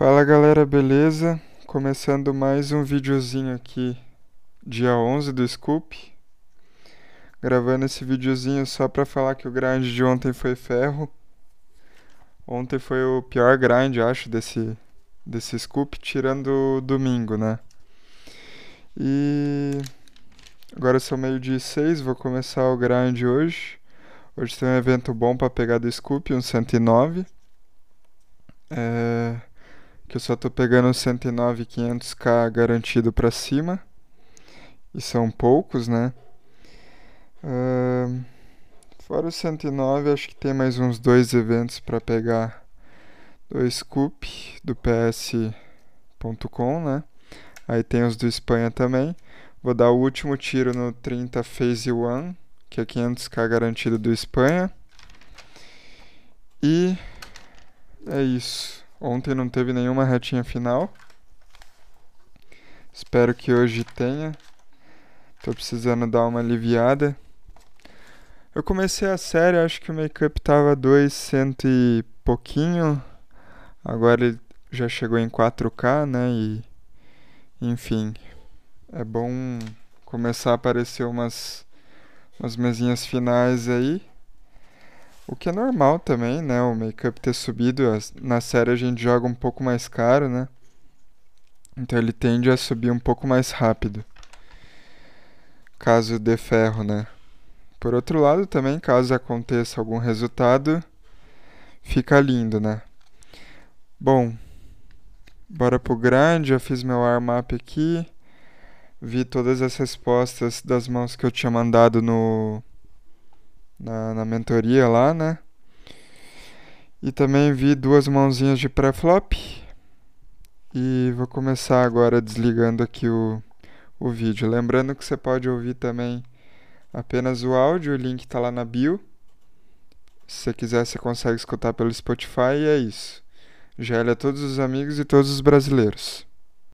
Fala galera, beleza? Começando mais um videozinho aqui, dia 11 do Scoop. Gravando esse videozinho só pra falar que o grind de ontem foi ferro. Ontem foi o pior grind, acho, desse, desse Scoop, tirando o domingo, né? E agora são meio-dia e seis, vou começar o grind hoje. Hoje tem um evento bom pra pegar do Scoop, um 109. É que eu só tô pegando 109 500k garantido para cima. E são poucos, né? Uh, fora o 109, acho que tem mais uns dois eventos para pegar dois scoop do ps.com, né? Aí tem os do Espanha também. Vou dar o último tiro no 30 Phase 1, que é 500k garantido do Espanha. E é isso. Ontem não teve nenhuma retinha final. Espero que hoje tenha. Tô precisando dar uma aliviada. Eu comecei a série, acho que o make-up tava 200 e pouquinho. Agora ele já chegou em 4K, né? E enfim, é bom começar a aparecer umas umas mesinhas finais aí. O que é normal também, né? O make-up ter subido. Na série a gente joga um pouco mais caro, né? Então ele tende a subir um pouco mais rápido. Caso dê ferro, né? Por outro lado, também, caso aconteça algum resultado, fica lindo, né? Bom, bora pro grande. Já fiz meu arm-up aqui. Vi todas as respostas das mãos que eu tinha mandado no na, na mentoria lá, né? E também vi duas mãozinhas de pré-flop. E vou começar agora desligando aqui o, o vídeo. Lembrando que você pode ouvir também apenas o áudio, o link está lá na bio. Se você quiser, você consegue escutar pelo Spotify e é isso. Gele a todos os amigos e todos os brasileiros.